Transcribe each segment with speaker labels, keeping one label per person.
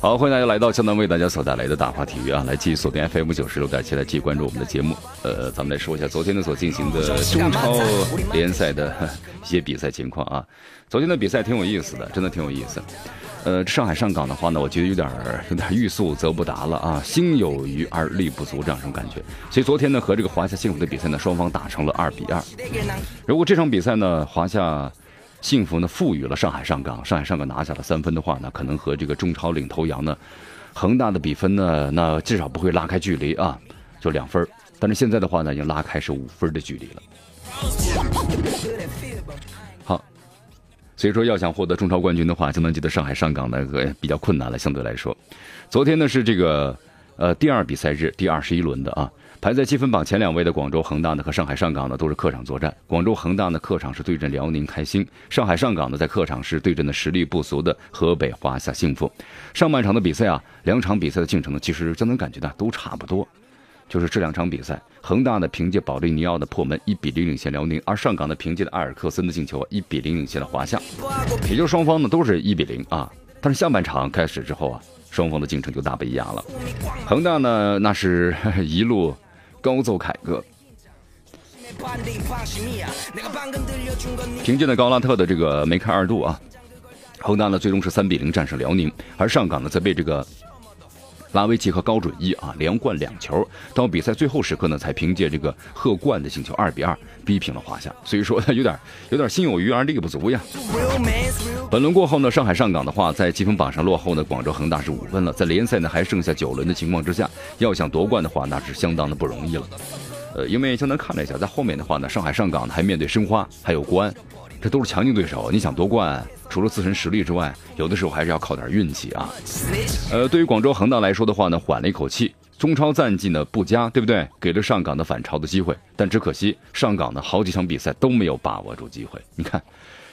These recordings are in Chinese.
Speaker 1: 好，欢迎大家来到江南为大家所带来的大话体育啊！来继续锁定 FM 九十六点七，来继续关注我们的节目。呃，咱们来说一下昨天呢所进行的中超联赛的 一些比赛情况啊。昨天的比赛挺有意思的，真的挺有意思。呃，上海上港的话呢，我觉得有点有点欲速则不达了啊，心有余而力不足这样一种感觉。所以昨天呢和这个华夏幸福的比赛呢，双方打成了二比二。如果这场比赛呢，华夏。幸福呢，赋予了上海上港，上海上港拿下了三分的话呢，可能和这个中超领头羊呢，恒大的比分呢，那至少不会拉开距离啊，就两分。但是现在的话呢，已经拉开是五分的距离了。好，所以说要想获得中超冠军的话，就能记得上海上港那个比较困难了，相对来说。昨天呢是这个呃第二比赛日第二十一轮的啊。排在积分榜前两位的广州恒大呢和上海上港呢都是客场作战。广州恒大呢客场是对阵辽宁开心，上海上港呢在客场是对阵的实力不俗的河北华夏幸福。上半场的比赛啊，两场比赛的进程呢其实就能感觉呢都差不多，就是这两场比赛，恒大呢凭借保利尼奥的破门一比零领先辽宁，而上港呢凭借的埃尔克森的进球一比零领先了华夏，也就双方呢都是一比零啊。但是下半场开始之后啊，双方的进程就大不一样了。恒大呢那是 一路。高奏凯歌，凭借的高拉特的这个梅开二度啊，恒大呢最终是三比零战胜辽宁，而上港呢则被这个拉维奇和高准一啊连灌两球，到比赛最后时刻呢才凭借这个贺冠的进球二比二逼平了华夏，所以说 有点有点心有余而力不足呀。本轮过后呢，上海上港的话在积分榜上落后呢，广州恒大是五分了，在联赛呢还剩下九轮的情况之下，要想夺冠的话，那是相当的不容易了。呃，因为江南看了一下，在后面的话呢，上海上港呢还面对申花，还有国安，这都是强劲对手。你想夺冠，除了自身实力之外，有的时候还是要靠点运气啊。呃，对于广州恒大来说的话呢，缓了一口气，中超战绩呢不佳，对不对？给了上港的反超的机会，但只可惜上港呢好几场比赛都没有把握住机会。你看。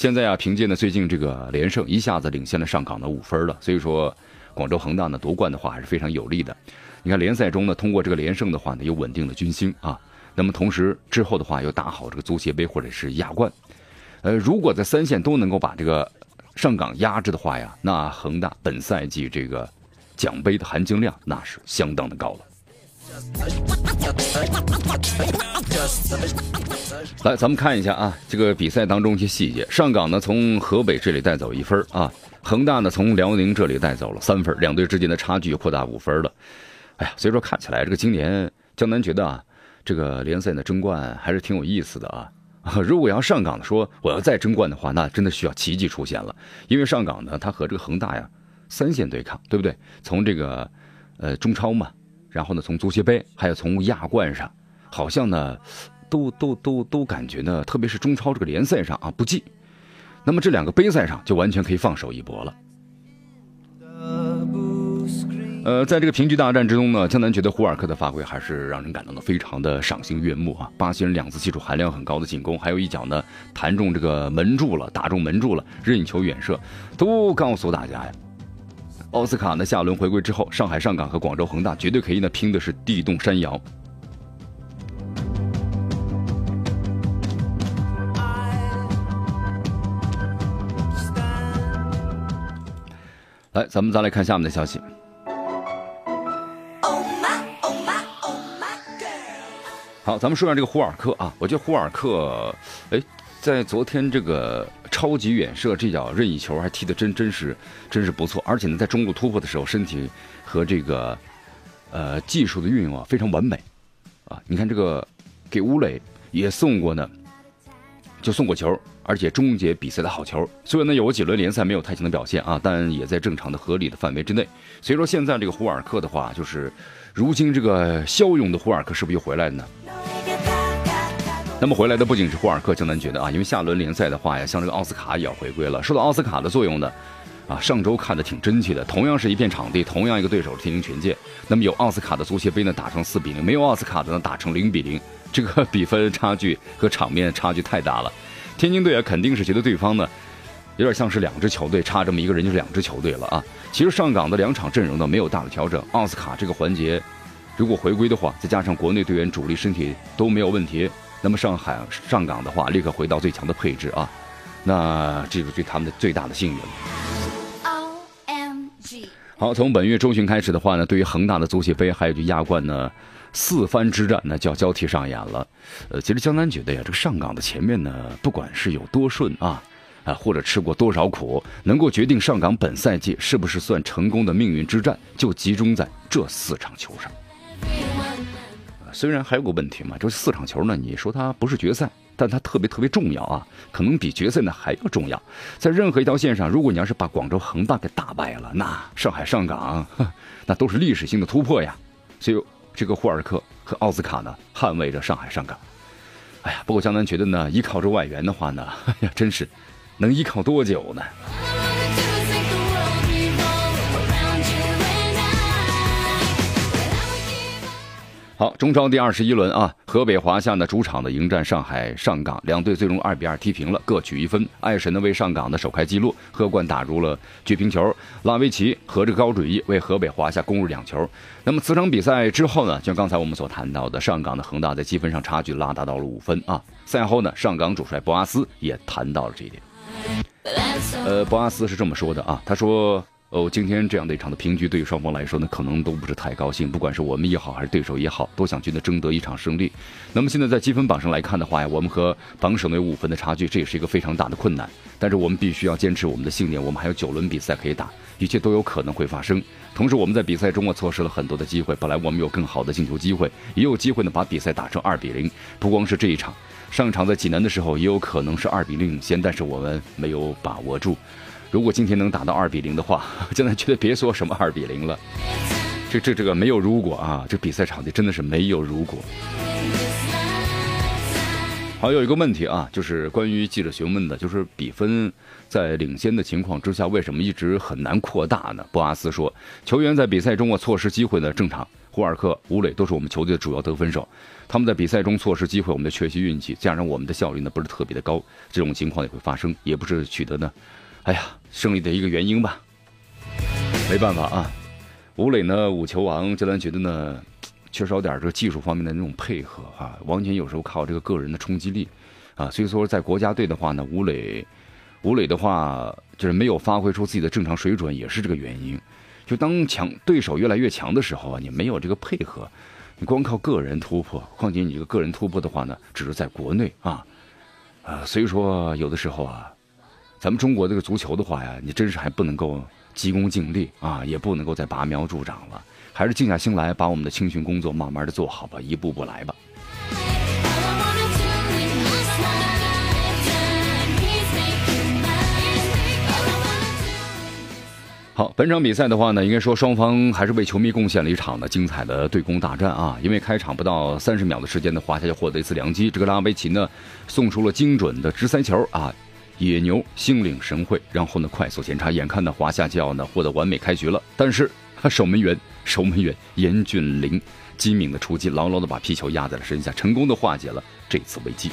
Speaker 1: 现在啊，凭借呢最近这个连胜，一下子领先了上港的五分了。所以说，广州恒大呢夺冠的话还是非常有利的。你看联赛中呢，通过这个连胜的话呢，有稳定的军心啊。那么同时之后的话，又打好这个足协杯或者是亚冠。呃，如果在三线都能够把这个上港压制的话呀，那恒大本赛季这个奖杯的含金量那是相当的高了。来，咱们看一下啊，这个比赛当中一些细节。上港呢从河北这里带走一分啊，恒大呢从辽宁这里带走了三分，两队之间的差距扩大五分了。哎呀，所以说看起来这个今年江南觉得啊，这个联赛的争冠还是挺有意思的啊。如果要上港说我要再争冠的话，那真的需要奇迹出现了，因为上港呢，他和这个恒大呀三线对抗，对不对？从这个呃中超嘛。然后呢，从足协杯，还有从亚冠上，好像呢，都都都都感觉呢，特别是中超这个联赛上啊不济，那么这两个杯赛上就完全可以放手一搏了。呃，在这个平局大战之中呢，江南觉得胡尔克的发挥还是让人感到的非常的赏心悦目啊！巴西人两次技术含量很高的进攻，还有一脚呢弹中这个门柱了，打中门柱了，任意球远射，都告诉大家呀。奥斯卡呢？下轮回归之后，上海上港和广州恒大绝对可以呢拼的是地动山摇。来，咱们再来看下面的消息。好，咱们说下这个胡尔克啊，我觉得胡尔克，哎。在昨天这个超级远射这脚任意球还踢得真真是真是不错，而且呢在中路突破的时候，身体和这个呃技术的运用啊非常完美啊！你看这个给吴磊也送过呢，就送过球，而且终结比赛的好球。虽然呢有几轮联赛没有太强的表现啊，但也在正常的合理的范围之内。所以说现在这个胡尔克的话，就是如今这个骁勇的胡尔克是不是又回来了呢？那么回来的不仅是霍尔克，江南觉得啊，因为下轮联赛的话呀，像这个奥斯卡也要回归了。说到奥斯卡的作用呢，啊，上周看的挺真切的。同样是一片场地，同样一个对手天津权健，那么有奥斯卡的足协杯呢打成四比零，没有奥斯卡的呢打成零比零，这个 比分差距和场面差距太大了。天津队啊，肯定是觉得对方呢，有点像是两支球队，差这么一个人就是两支球队了啊。其实上港的两场阵容呢没有大的调整，奥斯卡这个环节如果回归的话，再加上国内队员主力身体都没有问题，那么上海上港的话立刻回到最强的配置啊，那这是对他们的最大的幸运。好，从本月中旬开始的话呢，对于恒大的足协杯还有就亚冠呢，四番之战呢就要交替上演了。呃，其实江南觉得呀，这个上港的前面呢，不管是有多顺啊，啊或者吃过多少苦，能够决定上港本赛季是不是算成功的命运之战，就集中在这四场球上。虽然还有个问题嘛，就是四场球呢，你说它不是决赛。但它特别特别重要啊，可能比决赛呢还要重要。在任何一条线上，如果你要是把广州恒大给打败了，那上海上港那都是历史性的突破呀。所以这个霍尔克和奥斯卡呢，捍卫着上海上港。哎呀，不过江南觉得呢，依靠着外援的话呢，哎呀，真是能依靠多久呢？好，中超第二十一轮啊，河北华夏呢主场的迎战上海上港，两队最终二比二踢平了，各取一分。爱神呢为上港的首开纪录，贺冠打入了绝平球，拉维奇和这个高准翼为河北华夏攻入两球。那么此场比赛之后呢，像刚才我们所谈到的，上港的恒大在积分上差距拉大到了五分啊。赛后呢，上港主帅博阿斯也谈到了这一点。呃，博阿斯是这么说的啊，他说。哦，今天这样的一场的平局，对于双方来说呢，可能都不是太高兴。不管是我们也好，还是对手也好，都想去呢争得一场胜利。那么现在在积分榜上来看的话呀，我们和榜首呢有五分的差距，这也是一个非常大的困难。但是我们必须要坚持我们的信念，我们还有九轮比赛可以打，一切都有可能会发生。同时，我们在比赛中啊错失了很多的机会，本来我们有更好的进球机会，也有机会呢把比赛打成二比零。不光是这一场，上场在济南的时候也有可能是二比零领先，但是我们没有把握住。如果今天能打到二比零的话，真的觉得别说什么二比零了，这这这个没有如果啊，这比赛场地真的是没有如果。好，有一个问题啊，就是关于记者询问的，就是比分在领先的情况之下，为什么一直很难扩大呢？博阿斯说，球员在比赛中啊错失机会呢正常，胡尔克、吴磊都是我们球队的主要得分手，他们在比赛中错失机会，我们的缺席运气，加上我们的效率呢不是特别的高，这种情况也会发生，也不是取得呢。哎呀，胜利的一个原因吧，没办法啊。吴磊呢，五球王，江南觉得呢，缺少点这个技术方面的那种配合啊，完全有时候靠这个个人的冲击力啊。所以说，在国家队的话呢，吴磊，吴磊的话就是没有发挥出自己的正常水准，也是这个原因。就当强对手越来越强的时候啊，你没有这个配合，你光靠个人突破，况且你这个个人突破的话呢，只是在国内啊，啊，所以说有的时候啊。咱们中国这个足球的话呀，你真是还不能够急功近利啊，也不能够再拔苗助长了，还是静下心来，把我们的青训工作慢慢的做好吧，一步步来吧。好，本场比赛的话呢，应该说双方还是为球迷贡献了一场的精彩的对攻大战啊！因为开场不到三十秒的时间呢，华夏就获得一次良机，这个拉维奇呢送出了精准的直塞球啊。野牛心领神会，然后呢快速检查，眼看呢华夏就要呢获得完美开局了。但是守门员守门员严俊凌机敏的出击，牢牢的把皮球压在了身下，成功的化解了这次危机。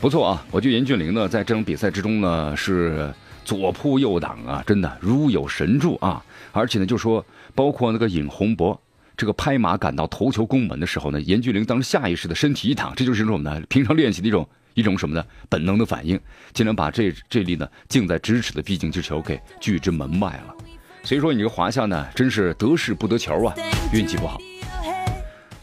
Speaker 1: 不错啊，我觉得严俊凌呢在这场比赛之中呢是左扑右挡啊，真的如有神助啊！而且呢就说包括那个尹洪博这个拍马赶到头球攻门的时候呢，严俊凌当时下意识的身体一挡，这就是什么呢？平常练习的一种。一种什么呢？本能的反应，竟然把这这粒呢近在咫尺的必进之球给拒之门外了。所以说，你这个华夏呢，真是得势不得球啊，运气不好。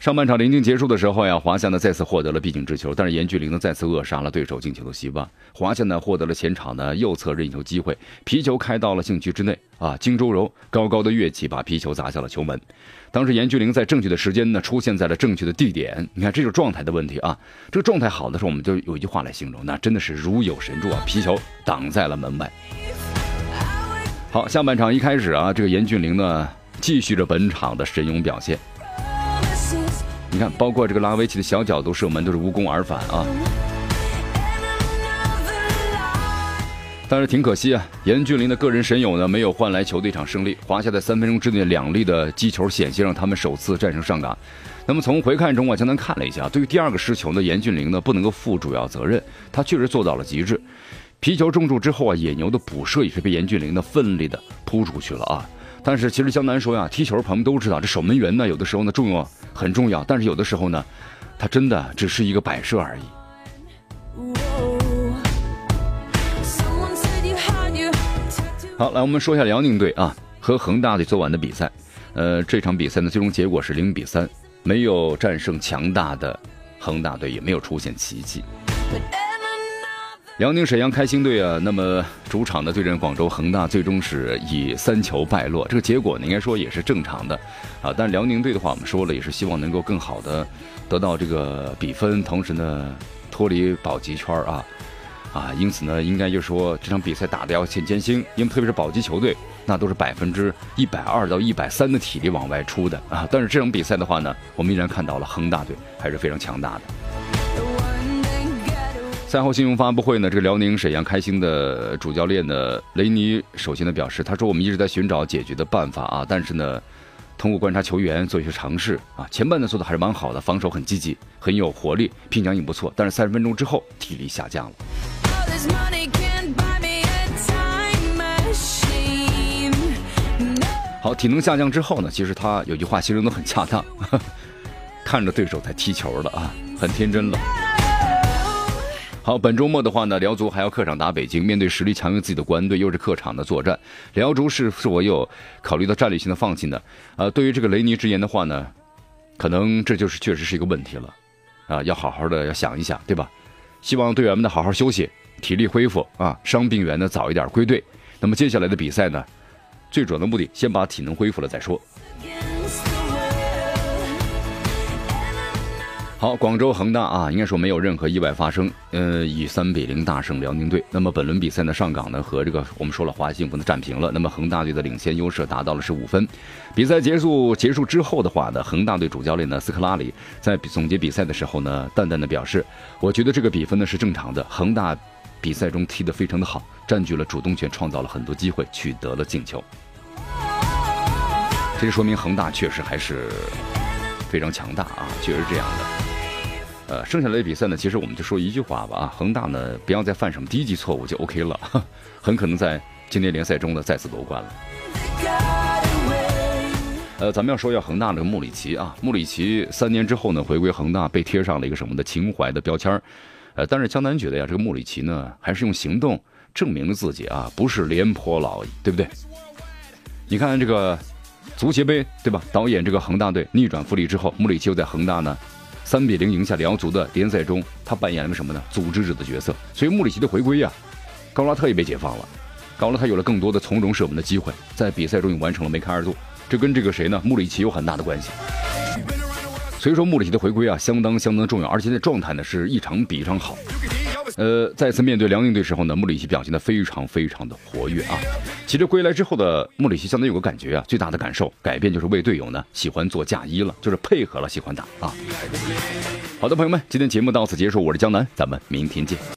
Speaker 1: 上半场临近结束的时候呀，华夏呢再次获得了必进之球，但是严俊凌呢再次扼杀了对手进球的希望。华夏呢获得了前场的右侧任意球机会，皮球开到了禁区之内啊，荆州柔高高的跃起，把皮球砸向了球门。当时严俊凌在正确的时间呢出现在了正确的地点，你看这就是状态的问题啊。这个状态好的时候，我们就有一句话来形容，那真的是如有神助啊，皮球挡在了门外。好，下半场一开始啊，这个严俊凌呢继续着本场的神勇表现。你看，包括这个拉维奇的小角度射门都是无功而返啊！但是挺可惜啊，严俊凌的个人神勇呢，没有换来球队一场胜利。华夏在三分钟之内两粒的击球险些让他们首次战胜上港。那么从回看中啊，江南看了一下，对于第二个失球呢，严俊凌呢不能够负主要责任，他确实做到了极致。皮球中柱之后啊，野牛的补射也是被严俊凌呢奋力的扑出去了啊。但是其实江南说呀，踢球朋友都知道，这守门员呢有的时候呢重要很重要，但是有的时候呢，他真的只是一个摆设而已。好，来我们说一下辽宁队啊和恒大队昨晚的比赛。呃，这场比赛呢，最终结果是零比三，没有战胜强大的恒大队，也没有出现奇迹。辽宁沈阳开心队啊，那么主场的对阵广州恒大，最终是以三球败落。这个结果呢，应该说也是正常的啊。但辽宁队的话，我们说了，也是希望能够更好的得到这个比分，同时呢，脱离保级圈啊啊。因此呢，应该就是说这场比赛打的要很艰辛，因为特别是保级球队。那都是百分之一百二到一百三的体力往外出的啊！但是这场比赛的话呢，我们依然看到了恒大队还是非常强大的。赛后新闻发布会呢，这个辽宁沈阳开心的主教练呢雷尼首先呢表示，他说我们一直在寻找解决的办法啊，但是呢，通过观察球员做一些尝试啊，前半段做的还是蛮好的，防守很积极，很有活力，拼抢也不错，但是三十分钟之后体力下降了。好，体能下降之后呢，其实他有句话形容的很恰当，看着对手在踢球了啊，很天真了。好，本周末的话呢，辽足还要客场打北京，面对实力强于自己的国安队，又是客场的作战，辽足是是否有考虑到战略性的放弃呢？呃，对于这个雷尼之言的话呢，可能这就是确实是一个问题了，啊，要好好的要想一想，对吧？希望队员们呢好好休息，体力恢复啊，伤病员呢早一点归队。那么接下来的比赛呢？最主要的目的，先把体能恢复了再说。好，广州恒大啊，应该说没有任何意外发生，呃，以三比零大胜辽宁队。那么本轮比赛呢，上港呢和这个我们说了华幸福呢战平了。那么恒大队的领先优势达到了是五分。比赛结束结束之后的话呢，恒大队主教练呢斯科拉里在总结比赛的时候呢，淡淡的表示，我觉得这个比分呢是正常的。恒大比赛中踢得非常的好，占据了主动权，创造了很多机会，取得了进球。这说明恒大确实还是非常强大啊，确实是这样的。呃，剩下来的比赛呢，其实我们就说一句话吧啊，恒大呢不要再犯什么低级错误就 OK 了，很可能在今年联赛中呢再次夺冠了。呃，咱们要说一下恒大这个穆里奇啊，穆里奇三年之后呢回归恒大，被贴上了一个什么的情怀的标签呃，但是江南觉得呀，这个穆里奇呢还是用行动证明了自己啊，不是廉颇老矣，对不对？你看这个。足协杯对吧？导演这个恒大队逆转富力之后，穆里奇又在恒大呢，三比零赢下辽足的联赛中，他扮演了什么呢？组织者的角色。所以穆里奇的回归呀，高拉特也被解放了，高拉特有了更多的从容射门的机会，在比赛中也完成了梅开二度。这跟这个谁呢？穆里奇有很大的关系。所以说穆里奇的回归啊，相当相当重要，而且在状态呢是一场比一场好。呃，再次面对辽宁队时候呢，穆里奇表现的非常非常的活跃啊。其实归来之后的穆里奇，相当于有个感觉啊，最大的感受改变就是为队友呢喜欢做嫁衣了，就是配合了，喜欢打啊。好的，朋友们，今天节目到此结束，我是江南，咱们明天见。